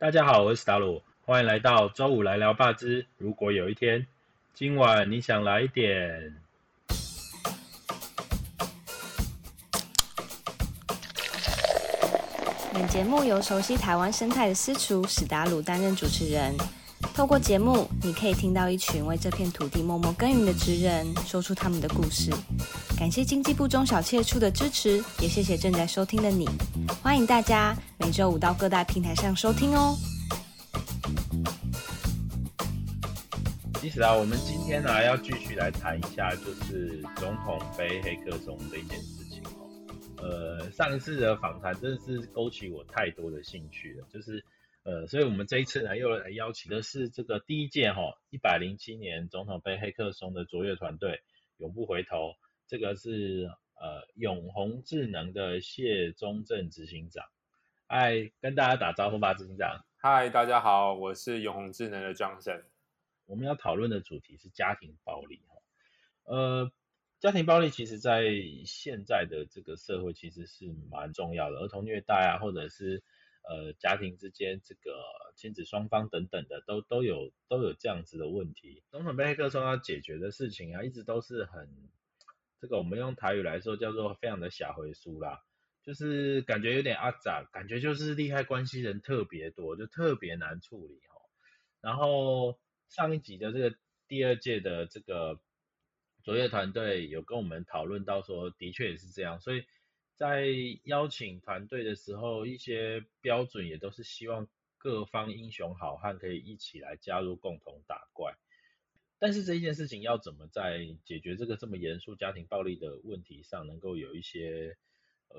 大家好，我是史达鲁，欢迎来到周五来聊霸之。如果有一天，今晚你想来一点。本节目由熟悉台湾生态的私厨史达鲁担任主持人。透过节目，你可以听到一群为这片土地默默耕耘的职人说出他们的故事。感谢经济部中小企处的支持，也谢谢正在收听的你。欢迎大家每周五到各大平台上收听哦。其实啊，我们今天呢要继续来谈一下，就是总统杯黑客松这件事情哦。呃，上一次的访谈真的是勾起我太多的兴趣了，就是。呃，所以我们这一次呢，又来邀请的是这个第一届哈一百零七年总统杯黑客松的卓越团队，永不回头。这个是呃永宏智能的谢忠正执行长，嗨，跟大家打招呼吧，执行长。嗨，大家好，我是永宏智能的 Johnson。我们要讨论的主题是家庭暴力哈。呃，家庭暴力其实在现在的这个社会其实是蛮重要的，儿童虐待啊，或者是。呃，家庭之间这个亲子双方等等的都都有都有这样子的问题。总统贝黑克说要解决的事情啊，一直都是很这个我们用台语来说叫做非常的小回书啦，就是感觉有点阿杂，感觉就是利害关系人特别多，就特别难处理哦。然后上一集的这个第二届的这个卓越团队有跟我们讨论到说，的确也是这样，所以。在邀请团队的时候，一些标准也都是希望各方英雄好汉可以一起来加入，共同打怪。但是这一件事情要怎么在解决这个这么严肃家庭暴力的问题上，能够有一些呃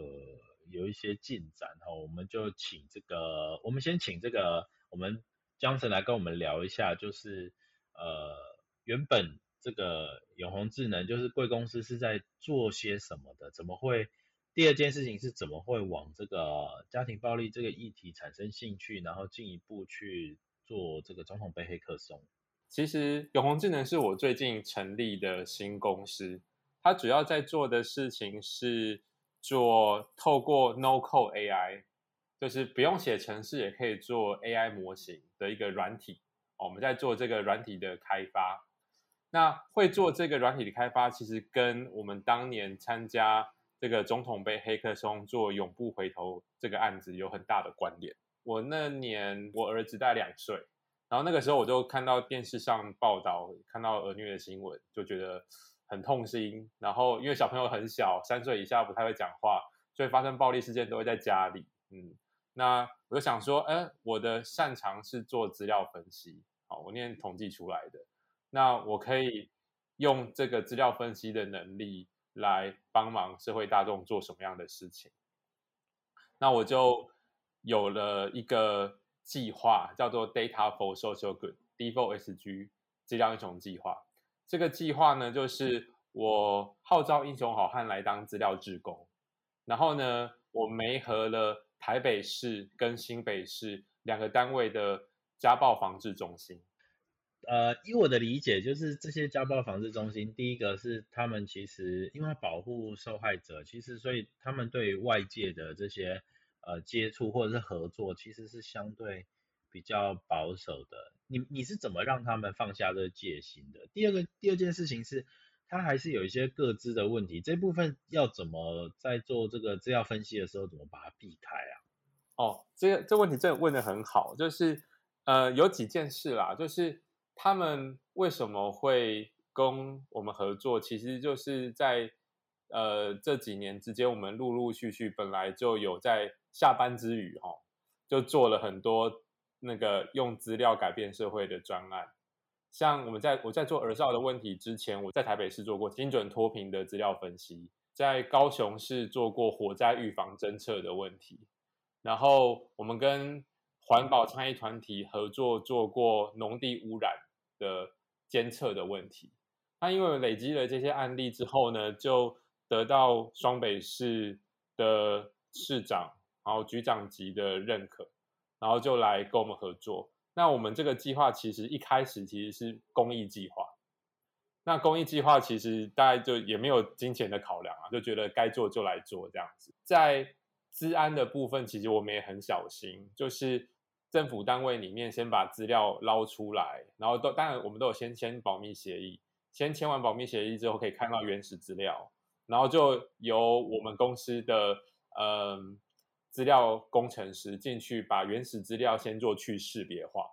有一些进展哈？我们就请这个，我们先请这个我们江神来跟我们聊一下，就是呃原本这个永宏智能就是贵公司是在做些什么的，怎么会？第二件事情是怎么会往这个家庭暴力这个议题产生兴趣，然后进一步去做这个总统杯黑客松？其实永宏智能是我最近成立的新公司，它主要在做的事情是做透过 No Code AI，就是不用写程式也可以做 AI 模型的一个软体。我们在做这个软体的开发。那会做这个软体的开发，其实跟我们当年参加。这个总统杯黑客松做永不回头这个案子有很大的关联。我那年我儿子大两岁，然后那个时候我就看到电视上报道，看到儿虐的新闻，就觉得很痛心。然后因为小朋友很小，三岁以下不太会讲话，所以发生暴力事件都会在家里。嗯，那我就想说，哎，我的擅长是做资料分析，好，我念统计出来的，那我可以用这个资料分析的能力。来帮忙社会大众做什么样的事情？那我就有了一个计划，叫做 Data for Social Good（D4SG） 资料英雄计划。这个计划呢，就是我号召英雄好汉来当资料志工，然后呢，我媒合了台北市跟新北市两个单位的家暴防治中心。呃，以我的理解，就是这些家暴防治中心，第一个是他们其实因为保护受害者，其实所以他们对外界的这些呃接触或者是合作，其实是相对比较保守的。你你是怎么让他们放下这戒心的？第二个第二件事情是，他还是有一些各自的问题，这部分要怎么在做这个资料分析的时候，怎么把它避开啊？哦，这个这问题真的问的很好，就是呃有几件事啦，就是。他们为什么会跟我们合作？其实就是在呃这几年之间，我们陆陆续续本来就有在下班之余，哈，就做了很多那个用资料改变社会的专案。像我们在我在做儿少的问题之前，我在台北市做过精准脱贫的资料分析，在高雄市做过火灾预防侦测的问题，然后我们跟环保倡议团体合作做过农地污染的监测的问题。那因为累积了这些案例之后呢，就得到双北市的市长，然后局长级的认可，然后就来跟我们合作。那我们这个计划其实一开始其实是公益计划。那公益计划其实大概就也没有金钱的考量啊，就觉得该做就来做这样子。在治安的部分，其实我们也很小心，就是政府单位里面先把资料捞出来，然后都当然我们都有先签保密协议，先签完保密协议之后可以看到原始资料，然后就由我们公司的嗯资料工程师进去把原始资料先做去识别化，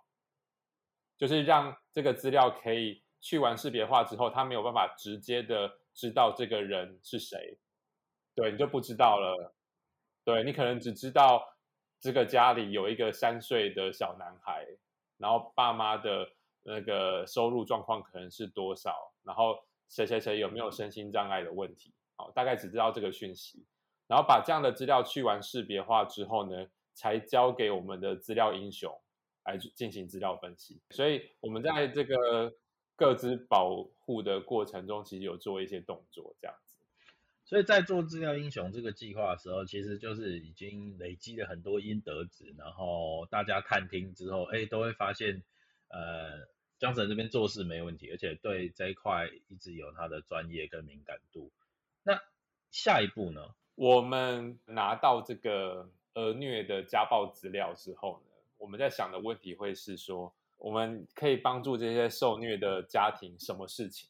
就是让这个资料可以去完识别化之后，他没有办法直接的知道这个人是谁，对你就不知道了，对你可能只知道。这个家里有一个三岁的小男孩，然后爸妈的那个收入状况可能是多少，然后谁谁谁有没有身心障碍的问题，好，大概只知道这个讯息，然后把这样的资料去完识别化之后呢，才交给我们的资料英雄来进行资料分析。所以，我们在这个各自保护的过程中，其实有做一些动作，这样子。所以在做资料英雄这个计划的时候，其实就是已经累积了很多阴德值，然后大家探听之后，哎，都会发现，呃，江神这边做事没问题，而且对这一块一直有他的专业跟敏感度。那下一步呢？我们拿到这个儿虐的家暴资料之后呢，我们在想的问题会是说，我们可以帮助这些受虐的家庭什么事情？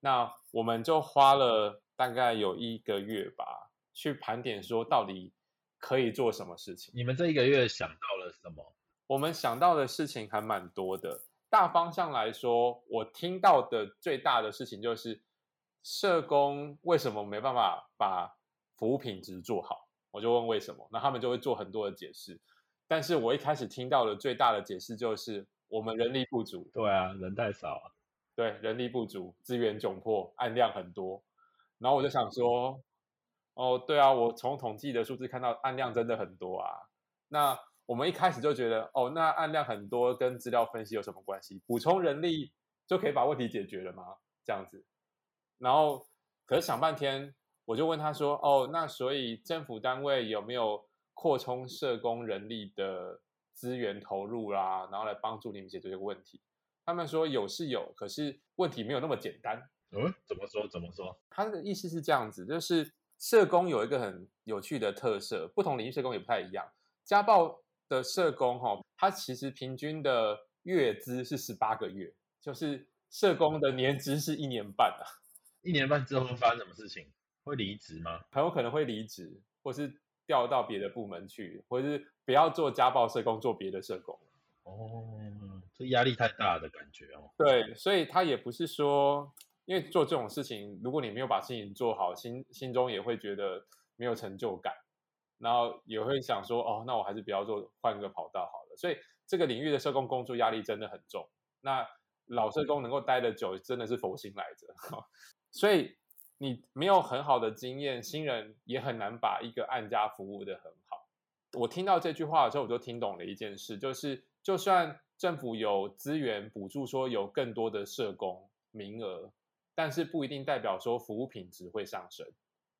那我们就花了。大概有一个月吧，去盘点说到底可以做什么事情。你们这一个月想到了什么？我们想到的事情还蛮多的。大方向来说，我听到的最大的事情就是，社工为什么没办法把服务品质做好？我就问为什么，那他们就会做很多的解释。但是我一开始听到的最大的解释就是，我们人力不足。对啊，人太少啊。对，人力不足，资源窘迫，案量很多。然后我就想说，哦，对啊，我从统计的数字看到案量真的很多啊。那我们一开始就觉得，哦，那案量很多跟资料分析有什么关系？补充人力就可以把问题解决了吗？这样子。然后，可是想半天，我就问他说，哦，那所以政府单位有没有扩充社工人力的资源投入啦，然后来帮助你们解决这个问题？他们说有是有，可是问题没有那么简单。嗯，怎么说？怎么说？他的意思是这样子，就是社工有一个很有趣的特色，不同领域社工也不太一样。家暴的社工哈，他其实平均的月资是十八个月，就是社工的年资是一年半啊。一年半之后会发生什么事情？会离职吗？很有可能会离职，或是调到别的部门去，或者是不要做家暴社工，做别的社工。哦，这压力太大的感觉哦。对，所以他也不是说。因为做这种事情，如果你没有把事情做好，心心中也会觉得没有成就感，然后也会想说，哦，那我还是不要做，换个跑道好了。所以这个领域的社工工作压力真的很重。那老社工能够待得久，真的是佛心来着。所以你没有很好的经验，新人也很难把一个案家服务的很好。我听到这句话的时候，我就听懂了一件事，就是就算政府有资源补助，说有更多的社工名额。但是不一定代表说服务品质会上升，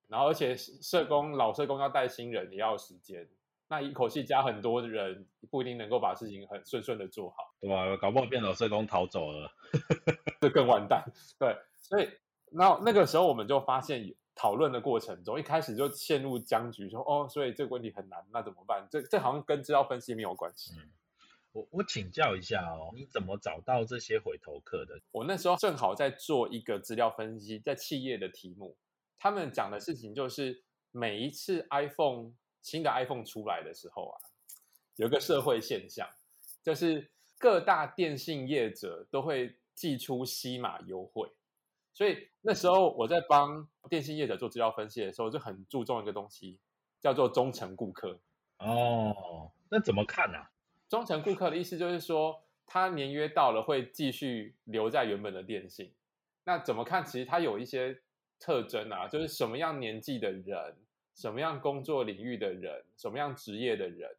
然后而且社工老社工要带新人也要时间，那一口气加很多的人不一定能够把事情很顺顺的做好，对吧？搞不好变老社工逃走了，这更完蛋。对，所以那那个时候我们就发现讨论的过程中，一开始就陷入僵局，说哦，所以这个问题很难，那怎么办？这这好像跟资料分析没有关系。我我请教一下哦，你怎么找到这些回头客的？我那时候正好在做一个资料分析，在企业的题目，他们讲的事情就是每一次 iPhone 新的 iPhone 出来的时候啊，有个社会现象，就是各大电信业者都会寄出西码优惠，所以那时候我在帮电信业者做资料分析的时候，就很注重一个东西，叫做忠诚顾客。哦，那怎么看呢？忠诚顾客的意思就是说，他年约到了会继续留在原本的电信。那怎么看？其实他有一些特征啊，就是什么样年纪的人，什么样工作领域的人，什么样职业的人，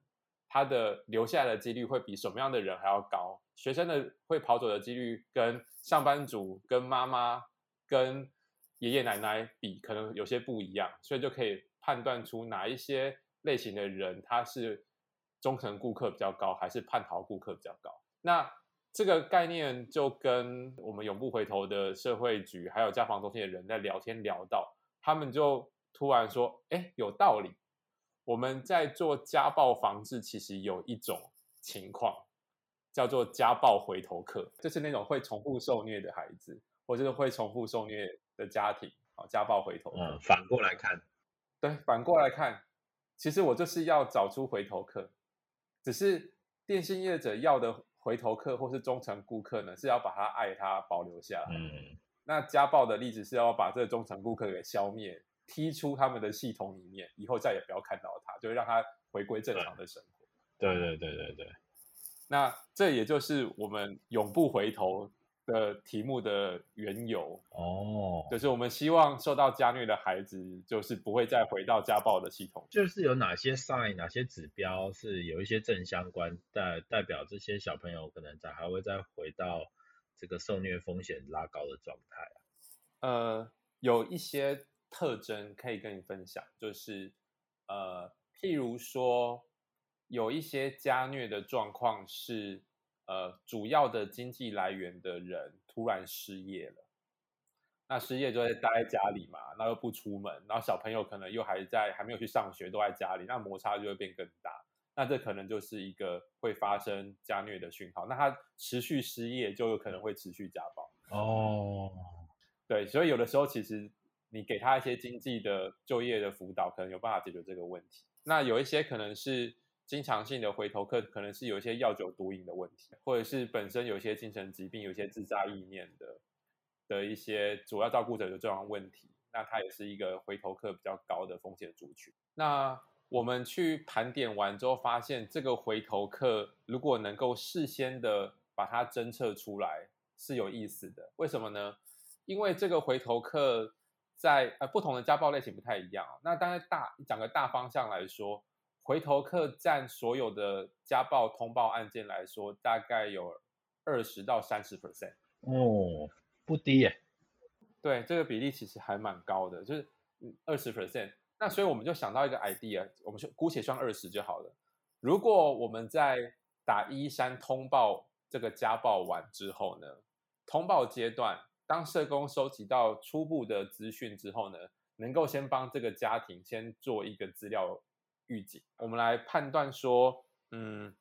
他的留下来的几率会比什么样的人还要高。学生的会跑走的几率跟上班族、跟妈妈、跟爷爷奶奶比，可能有些不一样，所以就可以判断出哪一些类型的人他是。忠诚顾客比较高，还是叛逃顾客比较高？那这个概念就跟我们永不回头的社会局，还有家防中心的人在聊天聊到，他们就突然说：“哎，有道理。我们在做家暴防治，其实有一种情况，叫做家暴回头客，就是那种会重复受虐的孩子，或者是会重复受虐的家庭，啊，家暴回头客。嗯，反过来看，对，反过来看，其实我就是要找出回头客，只是电信业者要的回头客或是忠诚顾客呢，是要把他爱他保留下来。嗯，那家暴的例子是要把这个忠诚顾客给消灭，踢出他们的系统里面，以后再也不要看到他，就会让他回归正常的生活。对对对对对，那这也就是我们永不回头的题目的缘由，哦，就是我们希望受到家虐的孩子，就是不会再回到家暴的系统。就是有哪些 sign、哪些指标是有一些正相关，代代表这些小朋友可能再还会再回到这个受虐风险拉高的状态啊。呃，有一些特征可以跟你分享，就是呃，譬如说，有一些家虐的状况是，呃，主要的经济来源的人突然失业了，那失业就会待在家里嘛，那又不出门，然后小朋友可能又还在还没有去上学，都在家里，那摩擦就会变更大，那这可能就是一个会发生家虐的讯号，那他持续失业就有可能会持续家暴。哦，对，所以有的时候其实你给他一些经济的就业的辅导，可能有办法解决这个问题。那有一些可能是经常性的回头客，可能是有一些药酒毒瘾的问题，或者是本身有一些精神疾病、有一些自杀意念的的一些主要照顾者有这样问题，那他也是一个回头客比较高的风险族群。那我们去盘点完之后，发现这个回头客如果能够事先的把它侦测出来，是有意思的。为什么呢？因为这个回头客在呃不同的家暴类型不太一样。那当然大讲个大方向来说，回头客占所有的家暴通报案件来说，大概有二十到三十 percent。哦，不低耶。对，这个比例其实还蛮高的，就是二十 percent。那所以我们就想到一个 idea，我们就姑且算二十就好了。如果我们在打一三通报这个家暴完之后呢，通报阶段，当社工收集到初步的资讯之后呢，能够先帮这个家庭先做一个资料预警，我们来判断说，嗯，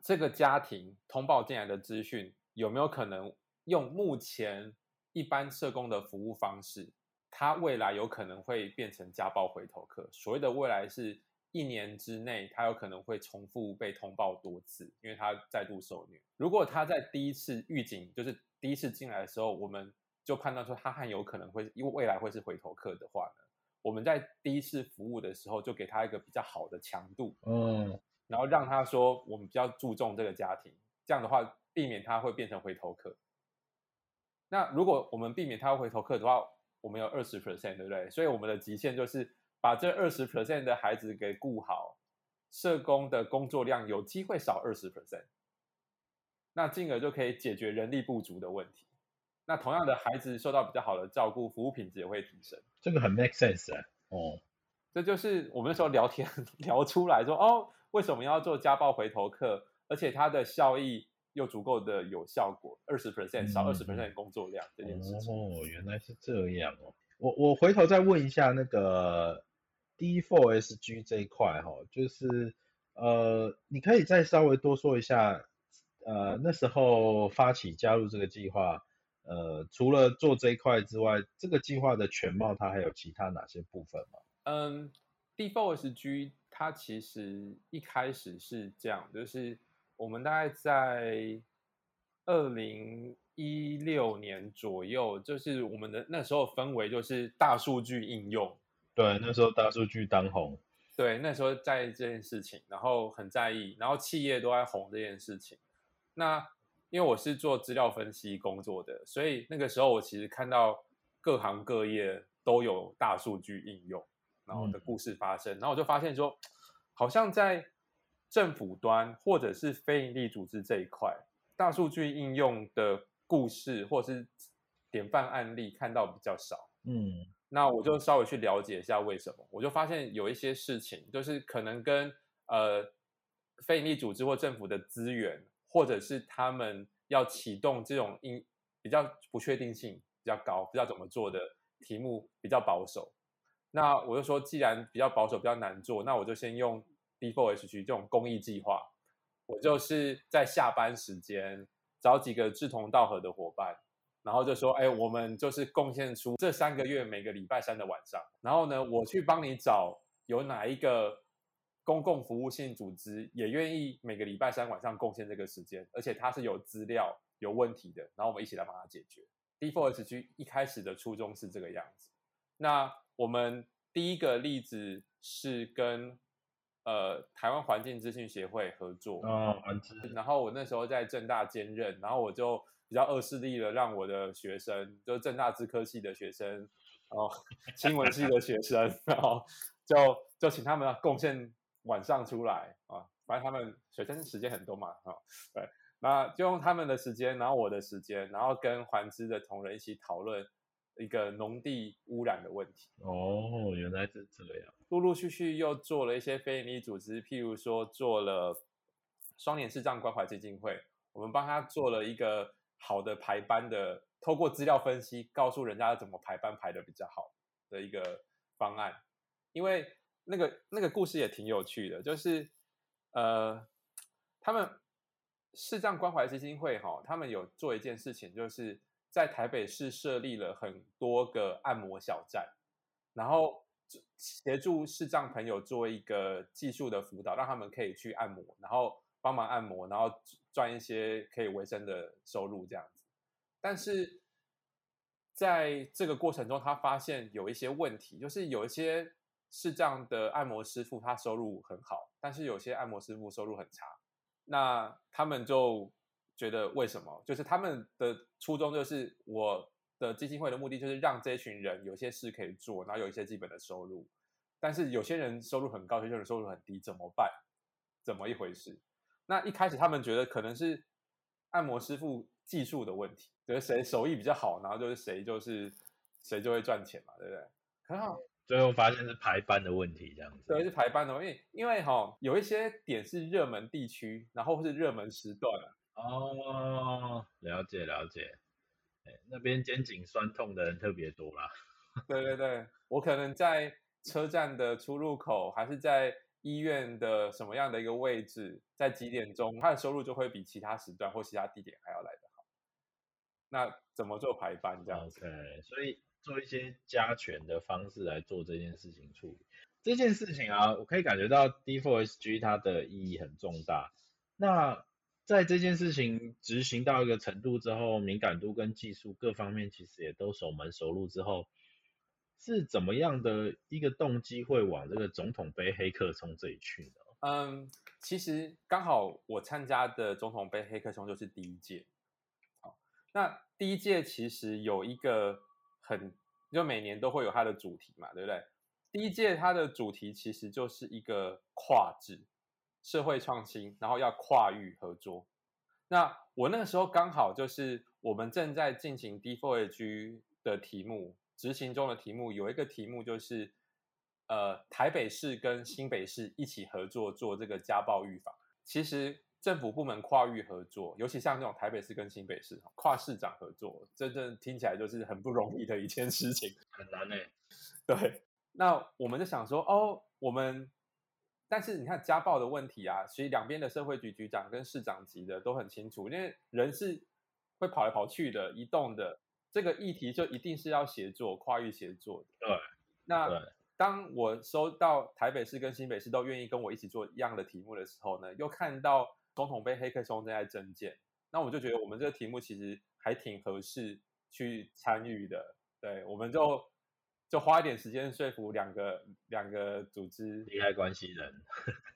这个家庭通报进来的资讯有没有可能用目前一般社工的服务方式，他未来有可能会变成家暴回头客。所谓的未来是一年之内，他有可能会重复被通报多次，因为他再度受虐。如果他在第一次预警，就是第一次进来的时候，我们就判断说他很有可能会，因为未来会是回头客的话呢，我们在第一次服务的时候就给他一个比较好的强度，嗯，然后让他说我们比较注重这个家庭，这样的话避免他会变成回头客。那如果我们避免他回头客的话，我们有二十 percent，对不对？所以我们的极限就是把这二十 percent 的孩子给顾好，社工的工作量有机会少二十 percent，那进而就可以解决人力不足的问题。那同样的孩子受到比较好的照顾，服务品质也会提升。这个很 make sense 哎。哦，这就是我们那时候聊天 聊出来说，哦，为什么要做家暴回头客，而且它的效益又足够的有效果，二十 percent 少二十 percent 工作量这件事情。哦，原来是这样哦。我我回头再问一下那个 D4SG 这一块哈，就是呃，你可以再稍微多说一下，呃，那时候发起加入这个计划，呃，除了做这一块之外，这个计划的全貌它还有其他哪些部分吗？嗯，D4SG 它其实一开始是这样，就是我们大概在二零一六年左右，就是我们的那时候氛围就是大数据应用，对，那时候大数据当红，对，那时候在意这件事情，然后很在意，然后企业都在红这件事情。那因为我是做资料分析工作的，所以那个时候我其实看到各行各业都有大数据应用，然后的故事发生，然后我就发现说，好像在政府端或者是非营利组织这一块，大数据应用的故事或是典范案例看到比较少。嗯那我就稍微去了解一下为什么，我就发现有一些事情，就是可能跟呃非营利组织或政府的资源，或者是他们要启动这种应比较不确定性比较高，不知道怎么做的题目比较保守。那我就说，既然比较保守、比较难做，那我就先用 D4HG 这种公益计划，我就是在下班时间找几个志同道合的伙伴，然后就说，哎，我们就是贡献出这三个月每个礼拜三的晚上，然后呢，我去帮你找有哪一个公共服务性组织也愿意每个礼拜三晚上贡献这个时间，而且它是有资料有问题的，然后我们一起来帮他解决。D4SG 一开始的初衷是这个样子。那我们第一个例子是跟。呃，台湾环境资讯协会合作哦，环资。然后我那时候在正大兼任，然后我就比较恶势力的，让我的学生，就是正大资科系的学生，然后 新闻系的学生，然后就就请他们贡献晚上出来啊，反正他们学生时间很多嘛，哈，对，那就用他们的时间，然后我的时间，然后跟环知的同仁一起讨论。一个农地污染的问题哦，原来是这样。陆陆续续又做了一些非营利组织，譬如说做了双联视障关怀基金会，我们帮他做了一个好的排班的，透过资料分析，告诉人家怎么排班排的比较好的一个方案。因为那个那个故事也挺有趣的，就是呃，他们视障关怀基金会哈，他们有做一件事情，就是。在台北市设立了很多个按摩小站，然后协助视障朋友做一个技术的辅导，让他们可以去按摩，然后帮忙按摩，然后赚一些可以维生的收入这样子。但是在这个过程中，他发现有一些问题，就是有一些视障的按摩师傅他收入很好，但是有些按摩师傅收入很差，那他们就。觉得为什么？就是他们的初衷就是我的基金会的目的就是让这群人有些事可以做，然后有一些基本的收入。但是有些人收入很高，有些人收入很低，怎么办？怎么一回事？那一开始他们觉得可能是按摩师傅技术的问题，觉得谁手艺比较好，然后就是谁就是谁就会赚钱嘛，对不对？很好，最后发现是排班的问题，这样子。对，是排班的问，因为因为哈有一些点是热门地区，然后是热门时段啊。哦，了解了解，哎，那边肩颈酸痛的人特别多啦。对对对，我可能在车站的出入口，还是在医院的什么样的一个位置，在几点钟，他的收入就会比其他时段或其他地点还要来得好。那怎么做排班这样子？OK，所以做一些加权的方式来做这件事情处理。这件事情啊，我可以感觉到 D4SG 它的意义很重大。那在这件事情执行到一个程度之后，敏感度跟技术各方面其实也都熟门熟路之后，是怎么样的一个动机会往这个总统杯黑客松这里去呢？嗯，其实刚好我参加的总统杯黑客松就是第一届。那第一届其实有一个很，就每年都会有它的主题嘛，对不对？第一届它的主题其实就是一个跨制。社会创新，然后要跨域合作。那我那个时候刚好就是我们正在进行 D4G 的题目执行中的题目，有一个题目就是呃台北市跟新北市一起合作做这个家暴预防。其实政府部门跨域合作，尤其像这种台北市跟新北市跨市长合作，真正听起来就是很不容易的一件事情，很难呢。对，那我们就想说，哦，我们。但是你看家暴的问题啊，其实两边的社会局局长跟市长级的都很清楚，因为人是会跑来跑去的、移动的，这个议题就一定是要协作、跨域协作的。对。那当我收到台北市跟新北市都愿意跟我一起做一样的题目的时候呢，又看到总统被黑客松正在增建，那我就觉得我们这个题目其实还挺合适去参与的。对，我们就。就花一点时间说服两个两个组织利害关系人，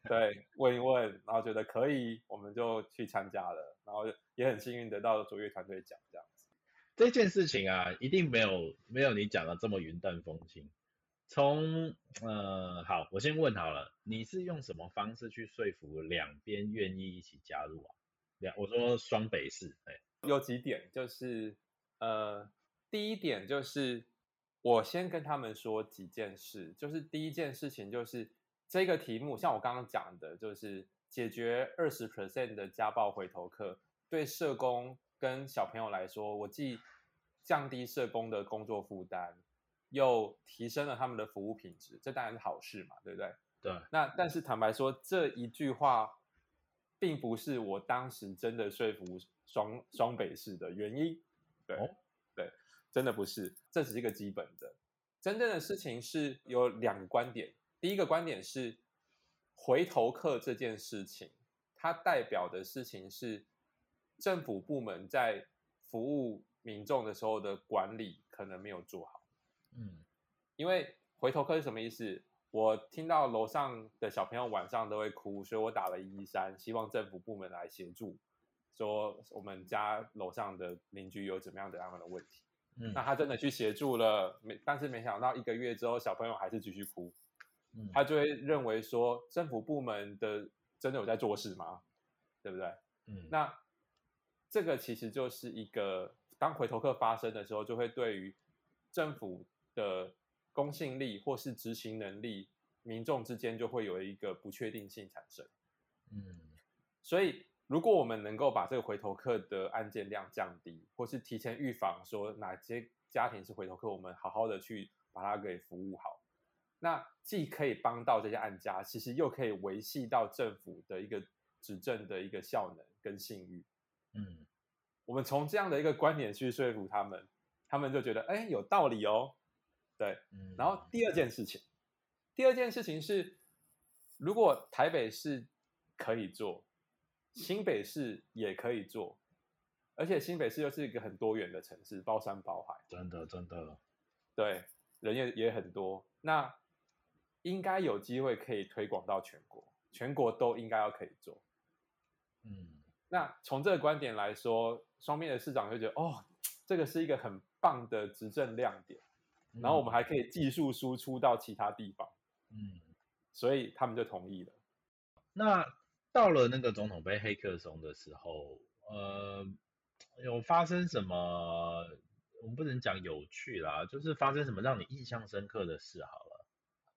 对，问一问，然后觉得可以，我们就去参加了，然后也很幸运得到卓越团队奖这样子。这件事情啊，一定没有没有你讲的这么云淡风轻。从呃，好，我先问好了，你是用什么方式去说服两边愿意一起加入啊？两，我说双北市，哎，有几点，就是呃，第一点就是。我先跟他们说几件事，就是第一件事情就是这个题目，像我刚刚讲的，就是解决二十 percent 的家暴回头客，对社工跟小朋友来说，我既降低社工的工作负担，又提升了他们的服务品质，这当然是好事嘛，对不对？对。那但是坦白说，这一句话并不是我当时真的说服双双北市的原因。对、哦对，真的不是，这只是一个基本的。真正的事情是有两个观点，第一个观点是回头客这件事情，它代表的事情是政府部门在服务民众的时候的管理可能没有做好。嗯因为回头客是什么意思？我听到楼上的小朋友晚上都会哭，所以我打了一一三，希望政府部门来协助，说我们家楼上的邻居有怎么样的样的问题。嗯那他真的去协助了，没，但是没想到一个月之后，小朋友还是继续哭，嗯他就会认为说政府部门的真的有在做事吗？对不对？嗯那这个其实就是一个，当回头客发生的时候，就会对于政府的公信力或是执行能力，民众之间就会有一个不确定性产生。嗯所以，如果我们能够把这个回头客的案件量降低，或是提前预防，说哪些家庭是回头客，我们好好的去把它给服务好，那既可以帮到这些案家，其实又可以维系到政府的一个执政的一个效能跟信誉。嗯我们从这样的一个观点去说服他们，他们就觉得哎有道理哦，对。嗯，然后第二件事情，第二件事情是，如果台北市可以做，新北市也可以做，而且新北市又是一个很多元的城市，包山包海，真的真的，对，人也也很多，那应该有机会可以推广到全国，全国都应该要可以做。嗯。那从这个观点来说，双面的市长就觉得，哦，这个是一个很棒的执政亮点，然后我们还可以技术输出到其他地方，嗯，所以他们就同意了。那到了那个总统杯黑客松的时候，呃，有发生什么？我们不能讲有趣啦，就是发生什么让你印象深刻的事好了。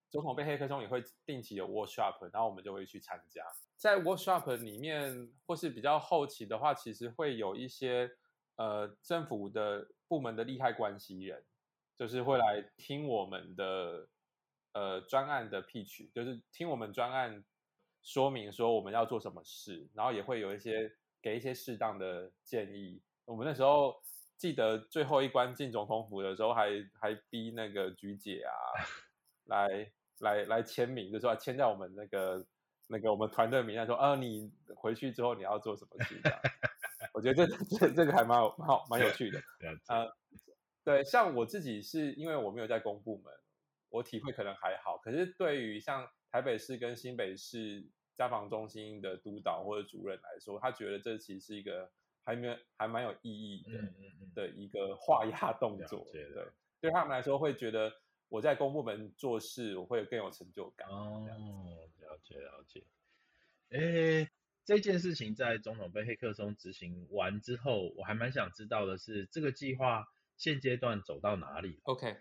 总统杯黑客松也会定期有 workshop，然后我们就会去参加。在 workshop 里面，或是比较后期的话，其实会有一些呃政府的部门的利害关系人，就是会来听我们的呃专案的 pitch，就是听我们专案说明说我们要做什么事，然后也会有一些给一些适当的建议。我们那时候记得最后一关进总统府的时候还，还逼那个菊姐啊 来来来签名，就说要签在我们那个那个我们团队名单，说啊你回去之后你要做什么事。我觉得这这这个还蛮有蛮好蛮有趣的。这样子，呃，对，像我自己是因为我没有在公部门，我体会可能还好。可是对于像台北市跟新北市家防中心的督导或者主任来说，他觉得这其实是一个还没有还蛮有意义的、嗯嗯嗯，的一个画押动作。对，对他们来说会觉得我在公部门做事，我会更有成就感。哦，了解了解。诶，这件事情在总统杯黑客松执行完之后，我还蛮想知道的是，这个计划现阶段走到哪里？OK，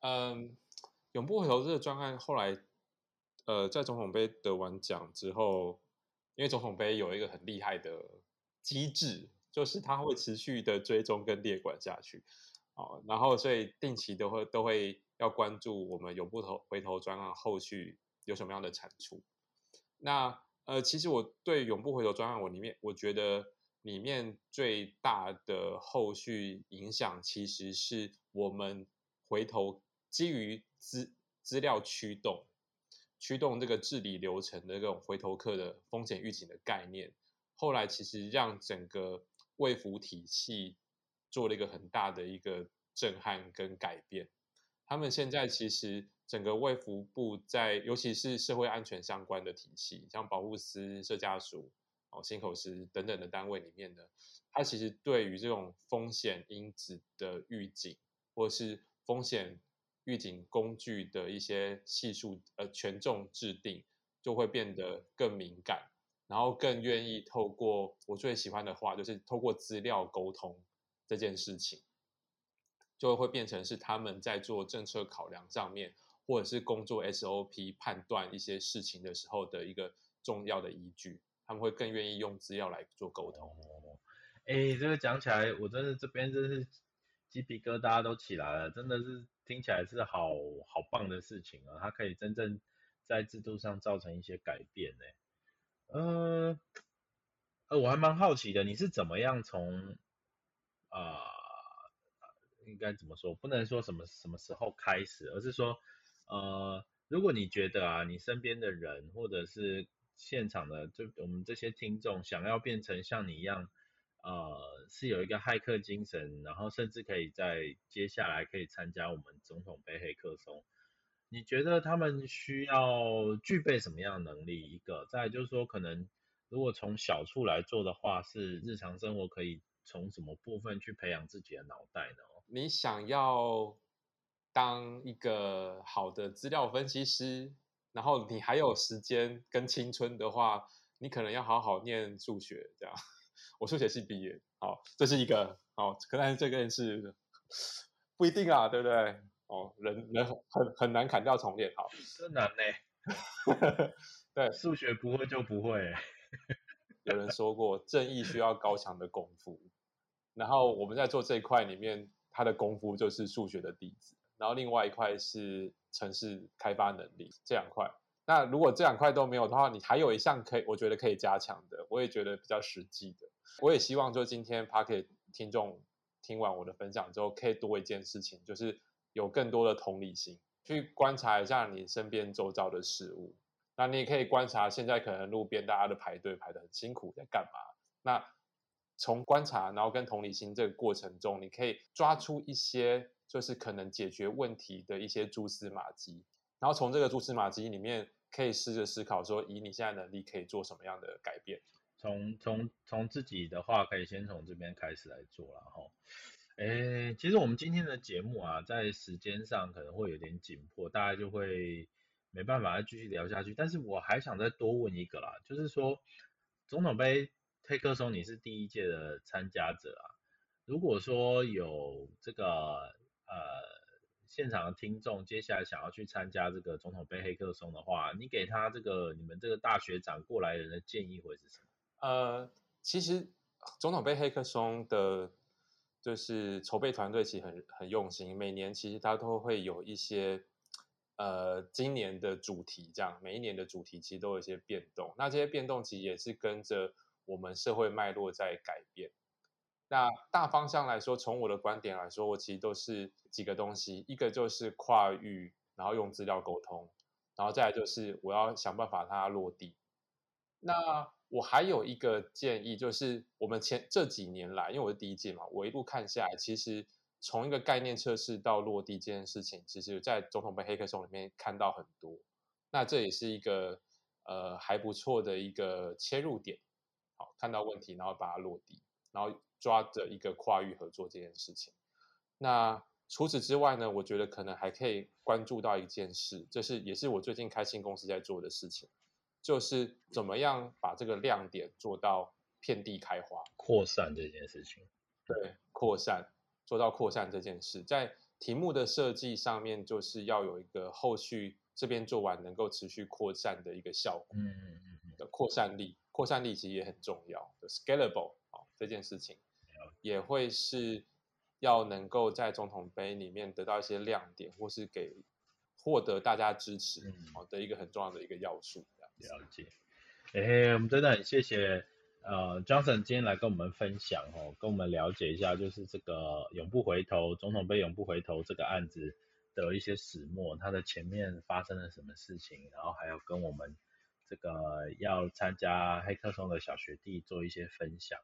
嗯，永不回头这个专案后来，呃，在总统杯得完奖之后，因为总统杯有一个很厉害的机制，就是它会持续的追踪跟列管下去，哦，然后所以定期都会都会要关注我们永不头回头专案后续有什么样的产出。那呃，其实我对永不回头专案，我里面我觉得里面最大的后续影响，其实是我们回头基于资资料驱动，驱动这个治理流程的这种回头客的风险预警的概念，后来其实让整个卫福体系做了一个很大的一个震撼跟改变。他们现在其实整个卫福部在，尤其是社会安全相关的体系，像保护司、社家属、哦、心口司等等的单位里面呢，它其实对于这种风险因子的预警，或是风险预警工具的一些系数呃权重制定，就会变得更敏感，然后更愿意透过我最喜欢的话，就是透过资料沟通这件事情。就会变成是他们在做政策考量上面，或者是工作 SOP 判断一些事情的时候的一个重要的依据。他们会更愿意用资料来做沟通。哦，哎，这个讲起来，我真的这边真是鸡皮疙瘩都起来了，真的是听起来是好好棒的事情啊！它可以真正在制度上造成一些改变呢。呃，呃，我还蛮好奇的，你是怎么样从啊、应该怎么说？不能说什么什么时候开始，而是说，呃，如果你觉得啊，你身边的人或者是现场的，就我们这些听众想要变成像你一样，呃，是有一个骇客精神，然后甚至可以在接下来可以参加我们总统杯黑客松。你觉得他们需要具备什么样的能力？一个，再就是说，可能如果从小处来做的话，是日常生活可以从什么部分去培养自己的脑袋呢？你想要当一个好的资料分析师，然后你还有时间跟青春的话，你可能要好好念数学。这样，我数学系毕业，好，这是一个好，可但是这件事不一定啊，对不对？哦，人人很很很难砍掉重练，好，真难呢、对，数学不会就不会、有人说过，正义需要高强的功夫，然后我们在做这一块里面，它的功夫就是数学的底子，然后另外一块是城市开发能力这两块。那如果这两块都没有的话，你还有一项可以，我觉得可以加强的，我也觉得比较实际的。我也希望就今天 p a r k e t 听众听完我的分享之后，可以多一件事情，就是有更多的同理心，去观察一下你身边周遭的事物。那你也可以观察现在可能路边大家的排队排得很辛苦，在干嘛？那从观察，然后跟同理心这个过程中，你可以抓出一些就是可能解决问题的一些蛛丝马迹，然后从这个蛛丝马迹里面，可以试着思考说，以你现在能力可以做什么样的改变。从从从自己的话，可以先从这边开始来做了哈。诶，其实我们今天的节目啊，在时间上可能会有点紧迫，大家就会没办法再继续聊下去。但是我还想再多问一个啦，就是说总统杯黑客松你是第一届的参加者啊，如果说有这个呃现场的听众接下来想要去参加这个总统杯黑客松的话，你给他这个你们这个大学长过来人的建议会是什么？呃，其实总统杯黑客松的，就是筹备团队其实很很用心，每年其实它都会有一些呃今年的主题，这样每一年的主题其实都有一些变动。那这些变动其实也是跟着我们社会脉络在改变。那大方向来说，从我的观点来说，我其实都是几个东西，一个就是跨域，然后用资料沟通，然后再来就是我要想办法让它落地。那我还有一个建议，就是我们前这几年来，因为我是第一届嘛，我一路看下来，其实从一个概念测试到落地这件事情，其实在总统杯黑客松里面看到很多。那这也是一个呃还不错的一个切入点，好，看到问题，然后把它落地，然后抓着一个跨域合作这件事情。那除此之外呢，我觉得可能还可以关注到一件事，这是也是我最近开新公司在做的事情。就是怎么样把这个亮点做到遍地开花，扩散这件事情。对，扩散做到扩散这件事，在题目的设计上面，就是要有一个后续这边做完能够持续扩散的一个效果。嗯嗯嗯嗯。的扩散力，扩散力其实也很重要的 scalable 哦，这件事情也会是要能够在总统杯里面得到一些亮点，或是给获得大家支持嗯哦的一个很重要的一个要素。了解，哎，我们真的很谢谢呃 Johnson 今天来跟我们分享哦，跟我们了解一下就是这个永不回头总统杯永不回头这个案子的一些始末，它的前面发生了什么事情，然后还有跟我们这个要参加黑客松的小学弟做一些分享。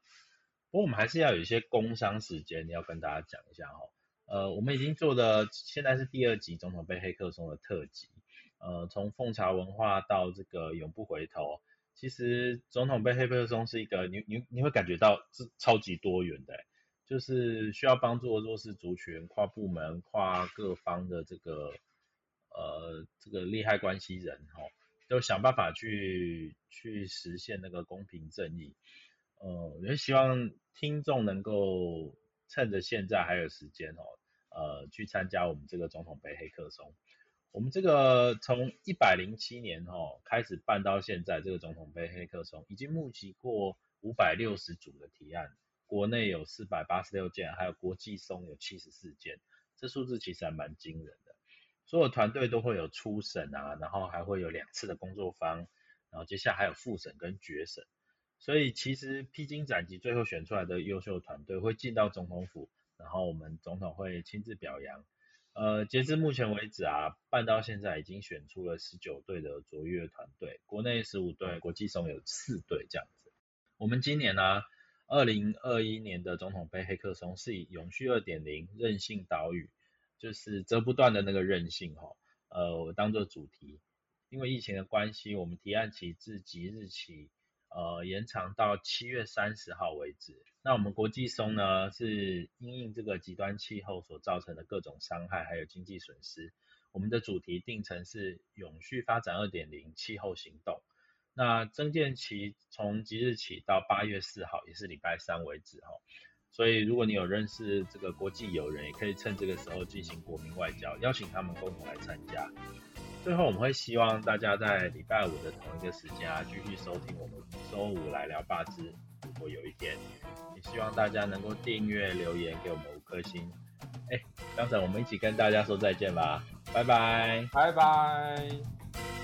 不过我们还是要有一些工商时间要跟大家讲一下哦。呃，我们已经做的现在是第二集总统杯黑客松的特辑。呃，从奉茶文化到这个永不回头，其实总统杯黑客松是一个你你你会感觉到是超级多元的，就是需要帮助弱势族群、跨部门、跨各方的这个呃这个利害关系人哈、哦，都想办法去去实现那个公平正义。呃，也希望听众能够趁着现在还有时间哦，呃，去参加我们这个总统杯黑客松。我们这个从一百零七年哦开始办到现在，这个总统杯黑客松已经募集过五百六十组的提案，国内有四百八十六件，还有国际松有七十四件，这数字其实还蛮惊人的。所有团队都会有初审啊，然后还会有两次的工作坊，然后接下来还有复审跟决审。所以其实披荆斩棘，最后选出来的优秀团队会进到总统府，然后我们总统会亲自表扬。呃，截至目前为止啊，办到现在已经选出了十九队的卓越团队，国内十五队，国际松有四队这样子。我们今年呢，二零二一年的总统杯黑客松是以永续二点零韧性岛屿，就是折不断的那个韧性哈，呃，我当做主题。因为疫情的关系，我们提案期自即日起。呃，延长到七月三十号为止。那我们国际松呢，是因应这个极端气候所造成的各种伤害，还有经济损失。我们的主题定成是永续发展二点零气候行动。那增建期从即日起到八月四号，也是礼拜三为止哈。所以如果你有认识这个国际友人，也可以趁这个时候进行国民外交，邀请他们共同来参加。最后，我们会希望大家在礼拜五的同一个时间啊，继续收听我们周五来聊八字。如果有一天，也希望大家能够订阅、留言给我们五颗星。哎，刚才我们一起跟大家说再见吧，拜拜，拜拜。